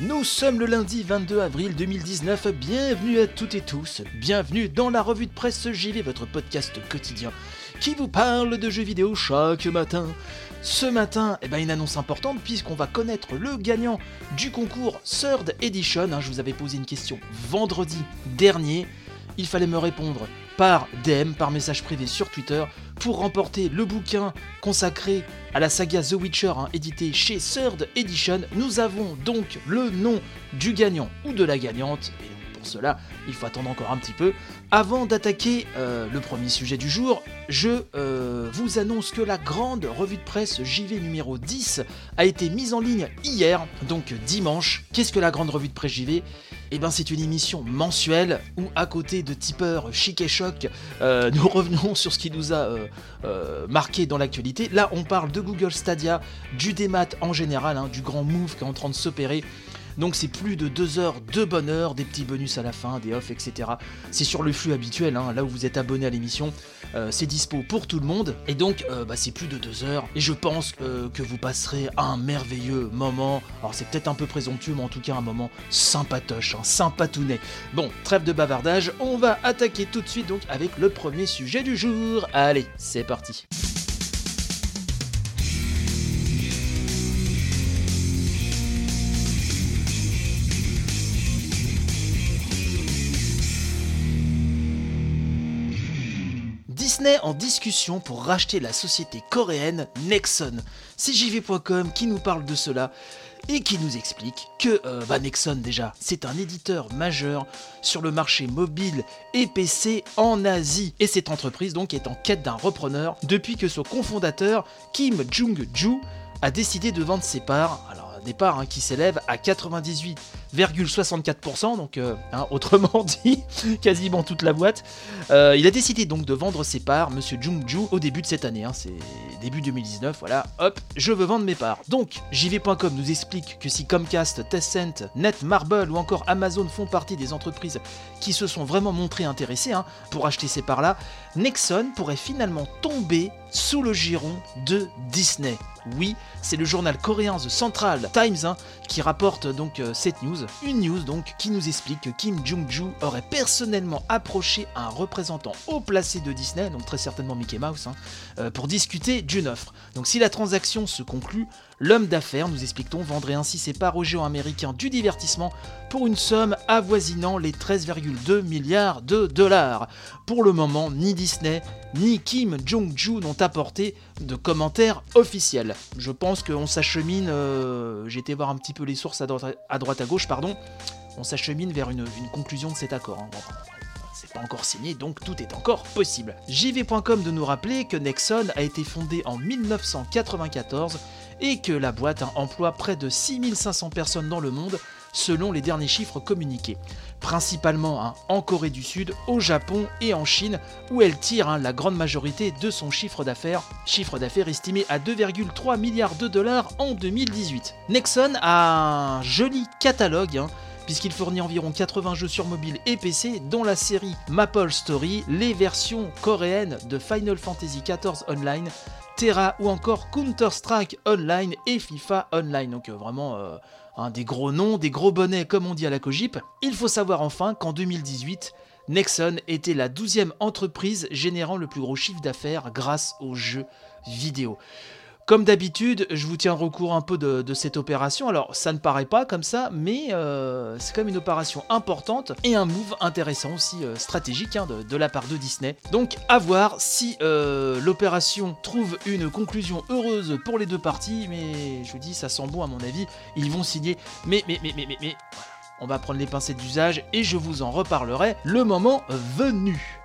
Nous sommes le lundi 22 avril 2019, bienvenue à toutes et tous, bienvenue dans la revue de presse JV, votre podcast quotidien qui vous parle de jeux vidéo chaque matin. Ce matin, eh ben, une annonce importante puisqu'on va connaître le gagnant du concours Third Edition. hein. je vous avais posé une question vendredi dernier, il fallait me répondre par DM, par message privé sur Twitter, pour remporter le bouquin consacré à la saga The Witcher, hein, édité chez Third Edition. Nous avons donc le nom du gagnant ou de la gagnante, et pour cela, il faut attendre encore un petit peu. Avant d'attaquer euh, le premier sujet du jour, je euh, vous annonce que la grande revue de presse JV numéro 10 a été mise en ligne hier, donc dimanche. Qu'est-ce que la grande revue de presse JV eh ben, c'est une émission mensuelle où, à côté de tipeurs chic et choc, euh, nous revenons sur ce qui nous a euh, euh, marqué dans l'actualité. Là, on parle de Google Stadia, du démat en général, hein, du grand move qui est en train de s'opérer. Donc c'est plus de deux heures de bonheur, des petits bonus à la fin, des offs, etc. C'est sur le flux habituel, hein, là où vous êtes abonné à l'émission. Euh, c'est dispo pour tout le monde. Et donc euh, bah, c'est plus de deux heures. Et je pense euh, que vous passerez un merveilleux moment. Alors c'est peut-être un peu présomptueux, mais en tout cas un moment sympatoche, hein, sympatounet. Bon, trêve de bavardage, on va attaquer tout de suite donc avec le premier sujet du jour. Allez, c'est parti. Disney en discussion pour racheter la société coréenne Nexon. C'est JV.com qui nous parle de cela et qui nous explique que euh, bah, Nexon déjà, c'est un éditeur majeur sur le marché mobile et PC en Asie. Et cette entreprise donc est en quête d'un repreneur depuis que son cofondateur Kim Jung-ju a décidé de vendre ses parts. Alors un départ hein, qui s'élève à 98,64%, donc euh, hein, autrement dit, quasiment toute la boîte. Euh, il a décidé donc de vendre ses parts, Monsieur Jung-ju, au début de cette année, hein, c'est début 2019, voilà, hop, je veux vendre mes parts. Donc, JV.com nous explique que si Comcast, Tencent, Netmarble ou encore Amazon font partie des entreprises qui se sont vraiment montrées intéressées hein, pour acheter ces parts-là, Nexon pourrait finalement tomber sous le giron de Disney. Oui, c'est le journal coréen The Central Times hein, qui rapporte donc euh, cette news. Une news donc qui nous explique que Kim Jong-ju aurait personnellement approché un représentant haut placé de Disney, donc très certainement Mickey Mouse, hein, euh, pour discuter d'une offre. Donc si la transaction se conclut, l'homme d'affaires, nous expliquons, vendrait ainsi ses parts au géant américain du divertissement pour une somme avoisinant les 13,2 milliards de dollars. Pour le moment, ni Disney ni Kim Jong-ju n'ont apporté de commentaires officiels. Je pense qu'on s'achemine, euh, j'ai été voir un petit peu les sources à droite à, gauche, pardon, on s'achemine vers une, conclusion de cet accord. hein. Encore signé, donc tout est encore possible. JV.com de nous rappeler que Nexon a été fondé en 1994 et que la boîte emploie près de 6500 personnes dans le monde selon les derniers chiffres communiqués. Principalement hein, en Corée du Sud, au Japon et en Chine, où elle tire hein, la grande majorité de son chiffre d'affaires, chiffre d'affaires estimé à 2,3 milliards de dollars en 2018. Nexon a un joli catalogue hein, puisqu'il fournit environ 80 jeux sur mobile et PC, dont la série Maple Story, les versions coréennes de Final Fantasy XIV Online, Terra ou encore Counter-Strike Online et FIFA Online. Donc euh, vraiment euh, hein, des gros noms, des gros bonnets comme on dit à la Cogip. Il faut savoir enfin qu'en 2018, Nexon était la 12e entreprise générant le plus gros chiffre d'affaires grâce aux jeux vidéo. Comme d'habitude, je vous tiendrai au courant un peu de, cette opération. Alors, ça ne paraît pas comme ça, mais euh, c'est quand même une opération importante et un move intéressant aussi, euh, stratégique, hein, de, la part de Disney. Donc, à voir si euh, l'opération trouve une conclusion heureuse pour les deux parties, mais je vous dis, ça sent bon à mon avis. Ils vont signer, mais, mais, mais, mais, mais, mais. On va prendre les pincettes d'usage et je vous en reparlerai le moment venu.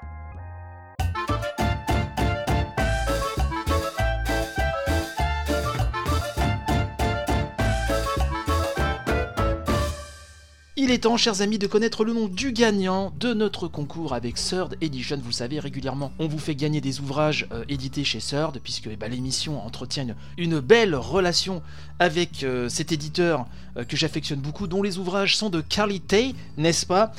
Temps, chers amis, de connaître le nom du gagnant de notre concours avec Third Edition. Vous le savez, régulièrement, on vous fait gagner des ouvrages euh, édités chez Third, puisque eh ben, l'émission entretient une, une belle relation avec euh, cet éditeur euh, que j'affectionne beaucoup, dont les ouvrages sont de qualité, n'est-ce pas?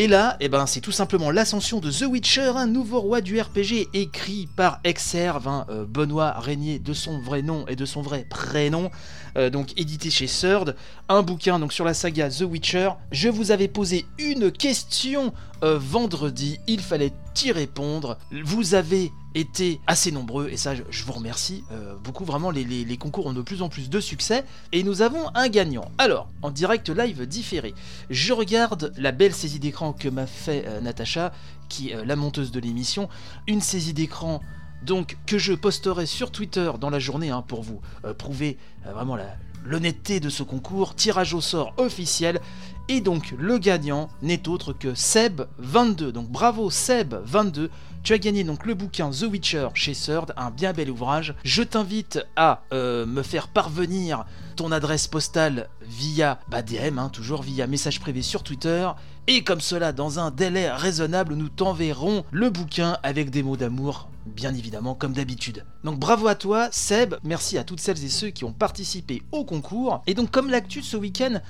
Et là, eh ben, c'est tout simplement l'ascension de The Witcher, un nouveau roi du RPG écrit par Exerve, euh, Benoît Régnier de son vrai nom et de son vrai prénom, euh, donc édité chez Third, un bouquin donc sur la saga The Witcher. Je vous avais posé une question euh, vendredi, il fallait y répondre. Vous avez été assez nombreux et ça je, vous remercie euh, beaucoup. Vraiment les, concours ont de plus en plus de succès et nous avons un gagnant. Alors en direct live différé je regarde la belle saisie d'écran que m'a fait euh, Natacha qui est la monteuse de l'émission. Une saisie d'écran donc que je posterai sur Twitter dans la journée hein, pour vous prouver vraiment l'honnêteté de ce concours. Tirage au sort officiel et donc le gagnant n'est autre que Seb22 donc bravo Seb22 tu as gagné donc le bouquin The Witcher chez Third, un bien bel ouvrage. Je t'invite à euh, me faire parvenir ton adresse postale via bah, DM, hein, toujours via message privé sur Twitter. Et comme cela, dans un délai raisonnable, nous t'enverrons le bouquin avec des mots d'amour, bien évidemment, comme d'habitude. Donc bravo à toi, Seb. Merci à toutes celles et ceux qui ont participé au concours. Et donc, comme l'actu ce week-end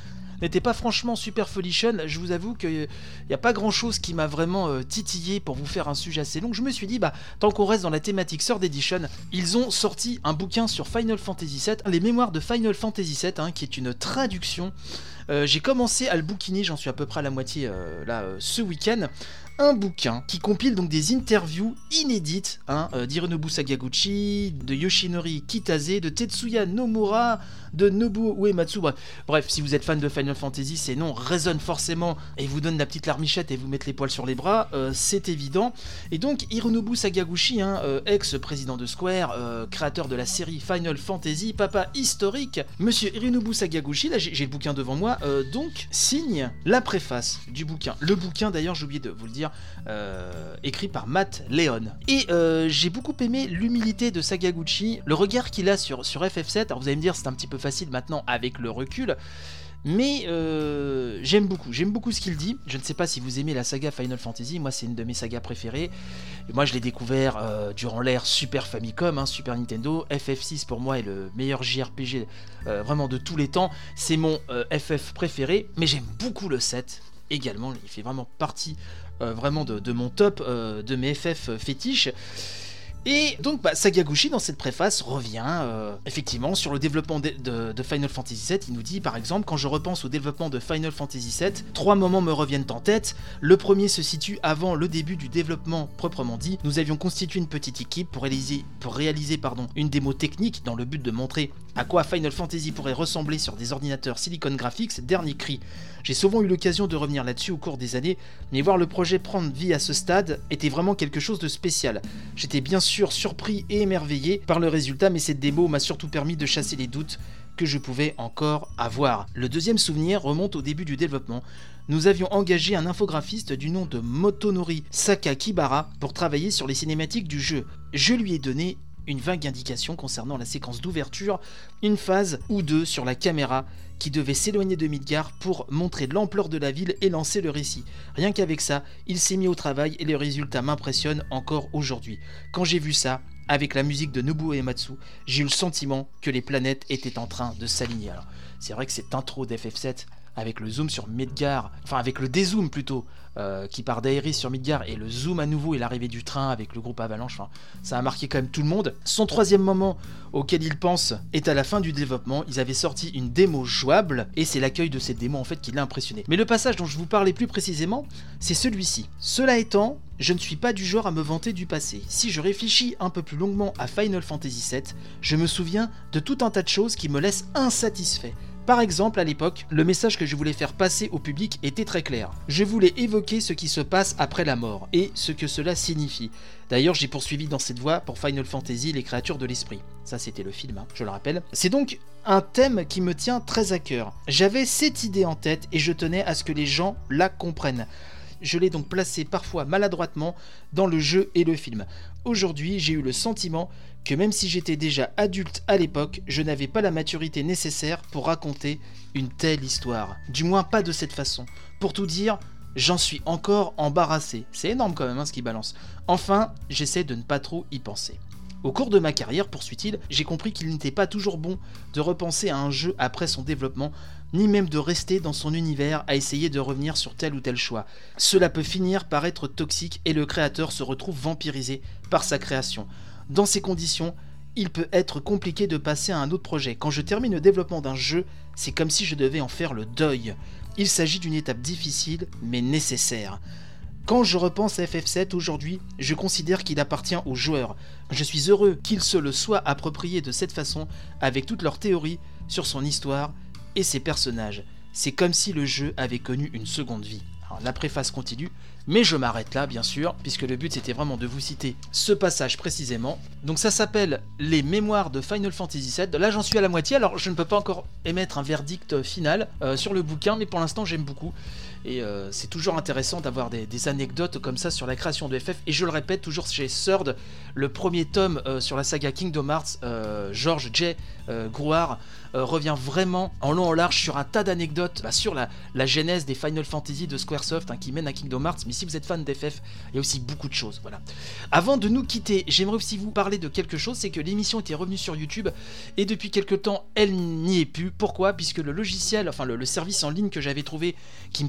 n'était pas franchement super folichonne, je vous avoue qu'il n'y a pas grand chose qui m'a vraiment euh, titillé pour vous faire un sujet assez long. Je me suis dit, bah, tant qu'on reste dans la thématique Sword Edition, ils ont sorti un bouquin sur Final Fantasy VII, les mémoires de Final Fantasy VII, hein, qui est une traduction. Euh, J'ai commencé à le bouquiner, j'en suis à peu près à la moitié euh, là euh, ce week-end. Un bouquin qui compile donc des interviews inédites hein, euh, d'Hironobu Sakaguchi, de Yoshinori Kitase, de Tetsuya Nomura, de Nobuo Uematsu. Bref, Bref, si vous êtes fan de Final Fantasy, ces noms résonnent forcément et vous donnent la petite larmichette et vous mettent les poils sur les bras, euh, c'est évident. Et donc Hironobu Sakaguchi, hein, euh, ex-président de Square, euh, créateur de la série Final Fantasy, papa historique, monsieur Hironobu Sakaguchi, là j'ai le bouquin devant moi, donc signe la préface du bouquin. Le bouquin d'ailleurs, j'ai oublié de vous le dire, écrit par Matt Leon. Et j'ai beaucoup aimé l'humilité de Sakaguchi, le regard qu'il a sur, sur FF7. Alors vous allez me dire, c'est un petit peu facile maintenant avec le recul. Mais euh, j'aime beaucoup, j'aime beaucoup ce qu'il dit. Je ne sais pas si vous aimez la saga Final Fantasy, moi c'est une de mes sagas préférées. Et moi je l'ai découvert euh, durant l'ère Super Famicom, hein, Super Nintendo. FF6 pour moi est le meilleur JRPG euh, vraiment de tous les temps. C'est mon FF préféré, mais j'aime beaucoup le 7 également. Il fait vraiment partie vraiment de, de mon top de mes FF fétiches. Et donc bah, Sagaguchi dans cette préface revient euh, effectivement sur le développement de, Final Fantasy VII. Il nous dit par exemple quand je repense au développement de Final Fantasy VII, trois moments me reviennent en tête. Le premier se situe avant le début du développement proprement dit. Nous avions constitué une petite équipe pour réaliser, une démo technique dans le but de montrer à quoi Final Fantasy pourrait ressembler sur des ordinateurs Silicon Graphics dernier cri. J'ai souvent eu l'occasion de revenir là-dessus au cours des années, mais voir le projet prendre vie à ce stade était vraiment quelque chose de spécial. J'étais bien sûr surpris et émerveillé par le résultat, mais cette démo m'a surtout permis de chasser les doutes que je pouvais encore avoir. Le deuxième souvenir remonte au début du développement. Nous avions engagé un infographiste du nom de Motonori Sakakibara pour travailler sur les cinématiques du jeu. Je lui ai donné vague indication concernant la séquence d'ouverture, une phase ou deux sur la caméra qui devait s'éloigner de Midgar pour montrer l'ampleur de la ville et lancer le récit. Rien qu'avec ça, il s'est mis au travail et le résultat m'impressionne encore aujourd'hui. Quand j'ai vu ça, avec la musique de Nobuo Ematsu, j'ai eu le sentiment que les planètes étaient en train de s'aligner. Alors, c'est vrai que cette intro d'FF7 avec le zoom sur Midgar, enfin avec le dézoom plutôt, euh, qui part d'Aeris sur Midgar et le zoom à nouveau et l'arrivée du train avec le groupe Avalanche, ça a marqué quand même tout le monde. Son troisième moment auquel il pense est à la fin du développement. Ils avaient sorti une démo jouable et c'est l'accueil de cette démo en fait qui l'a impressionné. Mais le passage dont je vous parlais plus précisément, c'est celui-ci. Cela étant, je ne suis pas du genre à me vanter du passé. Si je réfléchis un peu plus longuement à Final Fantasy VII, je me souviens de tout un tas de choses qui me laissent insatisfait. Par exemple, à l'époque, le message que je voulais faire passer au public était très clair. Je voulais évoquer ce qui se passe après la mort et ce que cela signifie. D'ailleurs, j'ai poursuivi dans cette voie pour Final Fantasy les créatures de l'esprit. Ça, c'était le film, hein, je le rappelle. C'est donc un thème qui me tient très à cœur. J'avais cette idée en tête et je tenais à ce que les gens la comprennent. Je l'ai donc placée parfois maladroitement dans le jeu et le film. Aujourd'hui, j'ai eu le sentiment que même si j'étais déjà adulte à l'époque, je n'avais pas la maturité nécessaire pour raconter une telle histoire. Du moins pas de cette façon. Pour tout dire, j'en suis encore embarrassé. C'est énorme quand même hein, ce qui balance. Enfin, j'essaie de ne pas trop y penser. Au cours de ma carrière, poursuit-il, j'ai compris qu'il n'était pas toujours bon de repenser à un jeu après son développement, ni même de rester dans son univers à essayer de revenir sur tel ou tel choix. Cela peut finir par être toxique et le créateur se retrouve vampirisé par sa création. Dans ces conditions, il peut être compliqué de passer à un autre projet. Quand je termine le développement d'un jeu, c'est comme si je devais en faire le deuil. Il s'agit d'une étape difficile mais nécessaire. Quand je repense à FF7 aujourd'hui, je considère qu'il appartient aux joueurs. Je suis heureux qu'ils se le soient approprié de cette façon, avec toutes leurs théories sur son histoire et ses personnages. C'est comme si le jeu avait connu une seconde vie. La préface continue, mais je m'arrête là, bien sûr, puisque le but c'était vraiment de vous citer ce passage précisément. Donc ça s'appelle Les Mémoires de Final Fantasy VII. Là j'en suis à la moitié, alors je ne peux pas encore émettre un verdict final euh, sur le bouquin, mais pour l'instant j'aime beaucoup. Et euh, c'est toujours intéressant d'avoir des, anecdotes comme ça sur la création de FF. Et je le répète, toujours chez Third, le premier tome euh, sur la saga Kingdom Hearts, euh, George J. Grouard revient vraiment en long en large sur un tas d'anecdotes bah, sur la, genèse des Final Fantasy de Squaresoft hein, qui mène à Kingdom Hearts. Mais si vous êtes fan d'FF, il y a aussi beaucoup de choses. Voilà. Avant de nous quitter, j'aimerais aussi vous parler de quelque chose, c'est que l'émission était revenue sur YouTube et depuis quelque temps, elle n'y est plus. Pourquoi? Puisque le logiciel, enfin le, service en ligne que j'avais trouvé qui me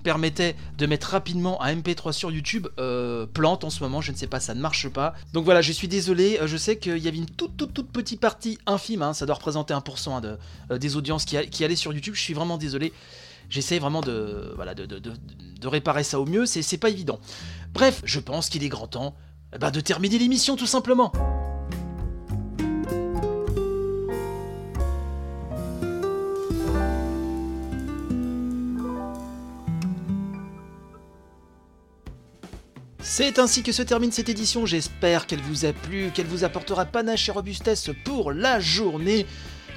de mettre rapidement un MP3 sur YouTube euh, plante en ce moment. Je ne sais pas, ça ne marche pas. Donc voilà, je suis désolé. euh, Je sais qu'il y avait une toute toute toute petite partie infime, hein, ça doit représenter 1% hein, euh, des audiences qui, allaient sur YouTube. Je suis vraiment désolé. J'essaie vraiment de, réparer ça au mieux, c'est c'est pas évident. Bref, je pense qu'il est grand temps eh ben, de terminer l'émission tout simplement. C'est ainsi que se termine cette édition, j'espère qu'elle vous a plu, qu'elle vous apportera panache et robustesse pour la journée.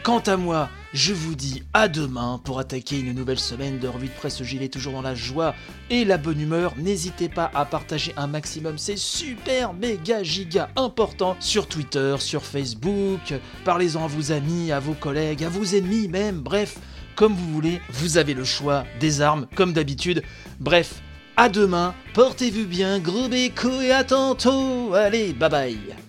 Quant à moi, je vous dis à demain pour attaquer une nouvelle semaine de revue de presse. Vais toujours dans la joie et la bonne humeur. N'hésitez pas à partager un maximum, c'est super méga giga important sur Twitter, sur Facebook. Parlez-en à vos amis, à vos collègues, à vos ennemis même. Bref, comme vous voulez, vous avez le choix des armes comme d'habitude. Bref, à demain, portez-vous bien, gros béco et à tantôt. Allez, bye bye.